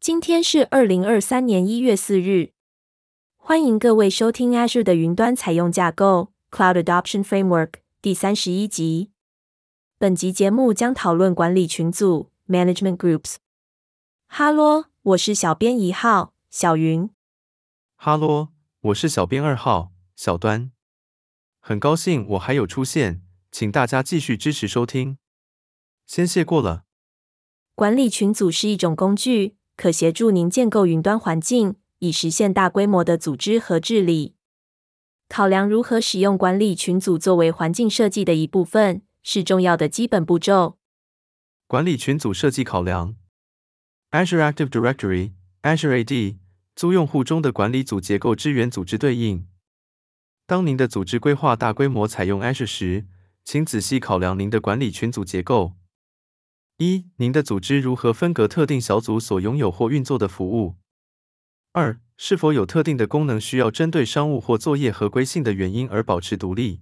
今天是二零二三年一月四日。欢迎各位收听 Azure 的云端采用架构 Cloud Adoption Framework 第三十一集。本集节目将讨论管理群组 Management Groups。哈喽，我是小编一号小云。哈喽，我是小编二号小端。很高兴我还有出现，请大家继续支持收听。先谢过了。管理群组是一种工具，可协助您建构云端环境，以实现大规模的组织和治理。考量如何使用管理群组作为环境设计的一部分，是重要的基本步骤。管理群组设计考量：Azure Active Directory（Azure AD） 租用户中的管理组结构支援组织对应。当您的组织规划大规模采用 Azure 时，请仔细考量您的管理群组结构。一、您的组织如何分隔特定小组所拥有或运作的服务？二、是否有特定的功能需要针对商务或作业合规性的原因而保持独立？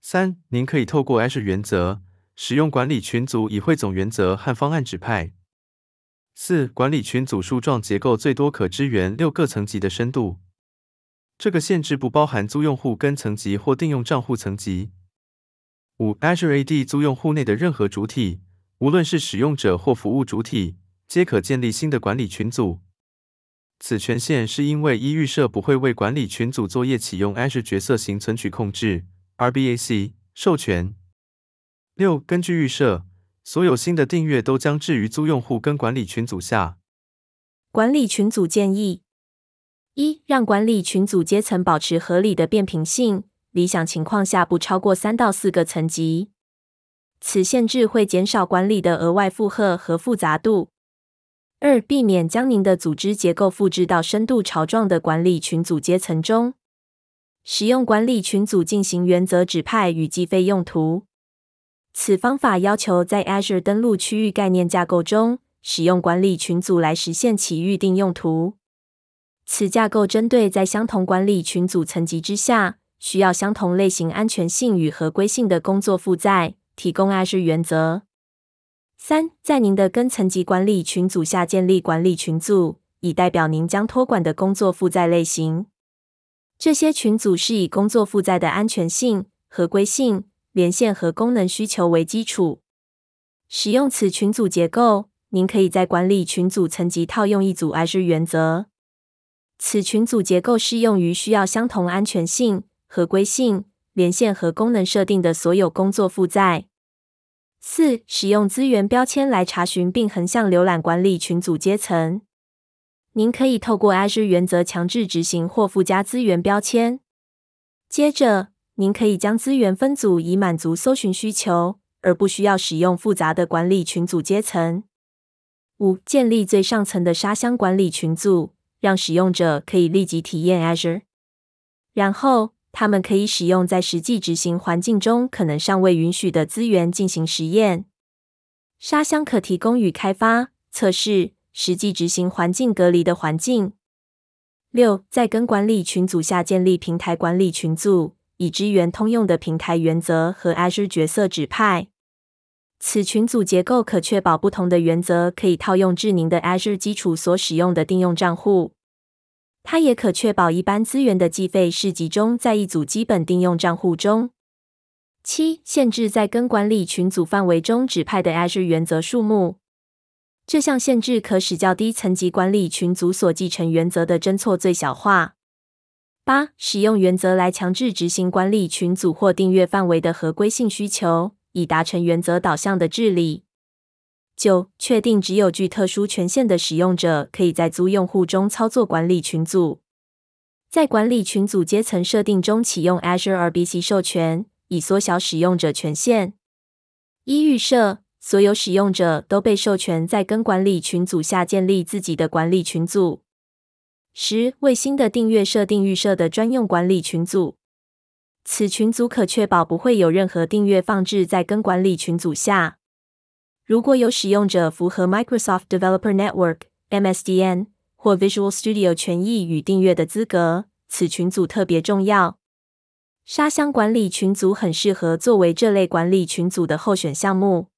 三、您可以透过 Azure 原则使用管理群组以汇总原则和方案指派。四、管理群组树状结构最多可支援六个层级的深度。这个限制不包含租用户跟层级或定用账户层级。五、Azure AD 租用户内的任何主体，无论是使用者或服务主体，皆可建立新的管理群组。此权限是因为一预设不会为管理群组作业启用 Azure 角色型存取控制 （RBAC） 授权。六、根据预设，所有新的订阅都将置于租用户跟管理群组下。管理群组建议。一、让管理群组阶层保持合理的变频性，理想情况下不超过三到四个层级。此限制会减少管理的额外负荷和复杂度。二、避免将您的组织结构复制到深度槽状的管理群组阶层中。使用管理群组进行原则指派与计费用途。此方法要求在 Azure 登录区域概念架构中，使用管理群组来实现其预定用途。此架构针对在相同管理群组层级之下，需要相同类型安全性与合规性的工作负载，提供 Azure 原则。三，在您的根层级管理群组下建立管理群组，以代表您将托管的工作负载类型。这些群组是以工作负载的安全性、合规性、连线和功能需求为基础。使用此群组结构，您可以在管理群组层级套用一组 Azure 原则。此群组结构适用于需要相同安全性、合规性、连线和功能设定的所有工作负载。四、使用资源标签来查询并横向浏览管理群组阶层。您可以透过 Azure 原则强制执行或附加资源标签。接着，您可以将资源分组以满足搜寻需求，而不需要使用复杂的管理群组阶层。五、建立最上层的沙箱管理群组。让使用者可以立即体验 Azure，然后他们可以使用在实际执行环境中可能尚未允许的资源进行实验。沙箱可提供与开发、测试、实际执行环境隔离的环境。六，在根管理群组下建立平台管理群组，以支援通用的平台原则和 Azure 角色指派。此群组结构可确保不同的原则可以套用至您的 Azure 基础所使用的定用账户。它也可确保一般资源的计费是集中在一组基本定用账户中。七、限制在根管理群组范围中指派的 Azure 原则数目。这项限制可使较低层级管理群组所继承原则的侦错最小化。八、使用原则来强制执行管理群组或订阅范围的合规性需求。以达成原则导向的治理。九、确定只有具特殊权限的使用者可以在租用户中操作管理群组。在管理群组阶层设定中启用 Azure RBC 授权，以缩小使用者权限。一、预设所有使用者都被授权在根管理群组下建立自己的管理群组。十、为新的订阅设定预设的专用管理群组。此群组可确保不会有任何订阅放置在根管理群组下。如果有使用者符合 Microsoft Developer Network (MSDN) 或 Visual Studio 权益与订阅的资格，此群组特别重要。沙箱管理群组很适合作为这类管理群组的候选项目。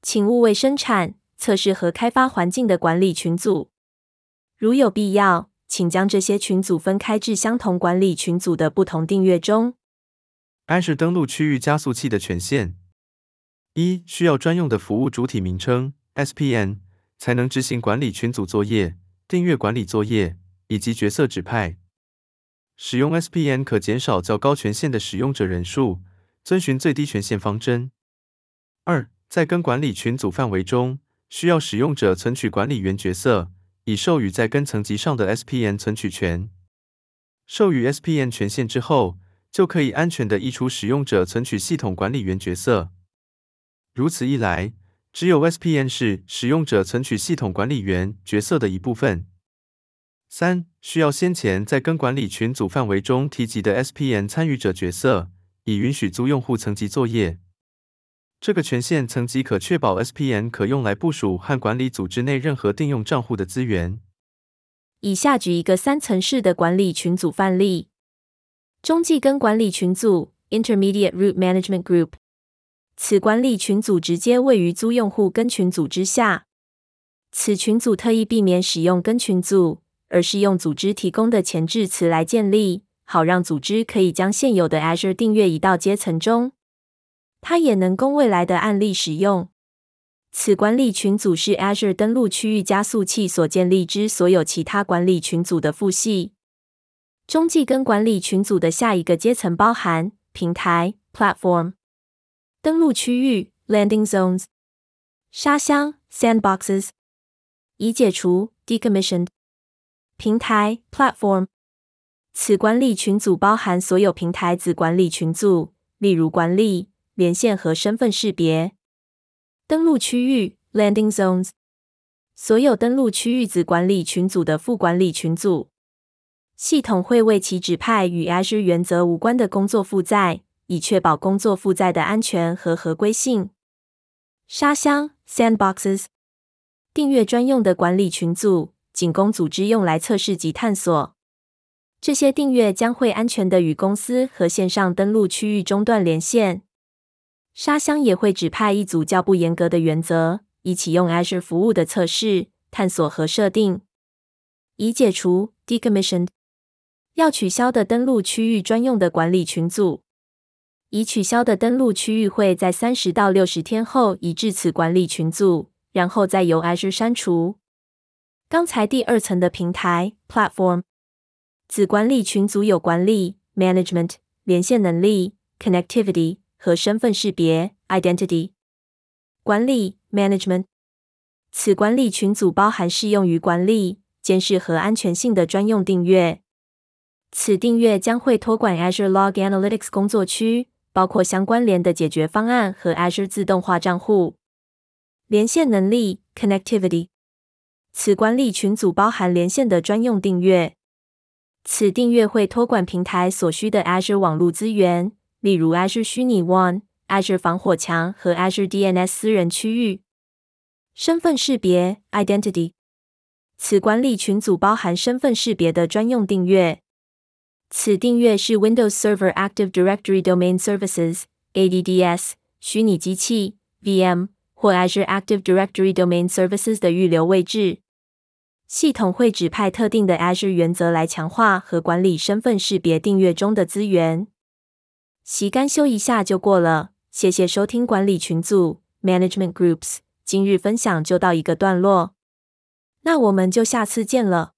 请勿为生产、测试和开发环境的管理群组。如有必要，请将这些群组分开至相同管理群组的不同订阅中。安设登录区域加速器的权限：一、需要专用的服务主体名称 （SPN） 才能执行管理群组作业、订阅管理作业以及角色指派。使用 SPN 可减少较高权限的使用者人数，遵循最低权限方针。二、在根管理群组范围中，需要使用者存取管理员角色，以授予在根层级上的 SPN 存取权。授予 SPN 权限之后，就可以安全地移除使用者存取系统管理员角色。如此一来，只有 SPN 是使用者存取系统管理员角色的一部分。三、需要先前在根管理群组范围中提及的 SPN 参与者角色，以允许租用户层级作业。这个权限层级可确保 SPN 可用来部署和管理组织内任何定用账户的资源。以下举一个三层式的管理群组范例。中继根管理群组 （Intermediate Root Management Group），此管理群组直接位于租用户根群组之下。此群组特意避免使用根群组，而是用组织提供的前置词来建立，好让组织可以将现有的 Azure 订阅移到阶层中。它也能供未来的案例使用。此管理群组是 Azure 登录区域加速器所建立之所有其他管理群组的父系。中继根管理群组的下一个阶层包含平台 （Platform）、登录区域 （Landing Zones）、沙箱 （Sandboxes）。已解除 （Decommissioned）。平台 （Platform）。此管理群组包含所有平台子管理群组，例如管理、连线和身份识别。登录区域 （Landing Zones）。所有登录区域子管理群组的副管理群组。系统会为其指派与 Azure 原则无关的工作负载，以确保工作负载的安全和合规性。沙箱 （Sandboxes） 订阅专用的管理群组，仅供组织用来测试及探索。这些订阅将会安全的与公司和线上登录区域中断连线。沙箱也会指派一组较不严格的原则，以启用 Azure 服务的测试、探索和设定。已解除 （Decommissioned）。要取消的登录区域专用的管理群组，已取消的登录区域会在三十到六十天后移至此管理群组，然后再由 Azure 删除。刚才第二层的平台 Platform，子管理群组有管理 Management、连线能力 Connectivity 和身份识别 Identity。管理 Management，此管理群组包含适用于管理、监视和安全性的专用订阅。此订阅将会托管 Azure Log Analytics 工作区，包括相关联的解决方案和 Azure 自动化账户。连线能力 Connectivity，此管理群组包含连线的专用订阅。此订阅会托管平台所需的 Azure 网络资源，例如 Azure 虚拟 One、Azure 防火墙和 Azure DNS 私人区域。身份识别 Identity，此管理群组包含身份识别的专用订阅。此订阅是 Windows Server Active Directory Domain Services（ADDS） 虚拟机器 （VM） 或 Azure Active Directory Domain Services 的预留位置。系统会指派特定的 Azure 原则来强化和管理身份识别订阅中的资源。习干修一下就过了，谢谢收听管理群组 Management Groups。今日分享就到一个段落，那我们就下次见了。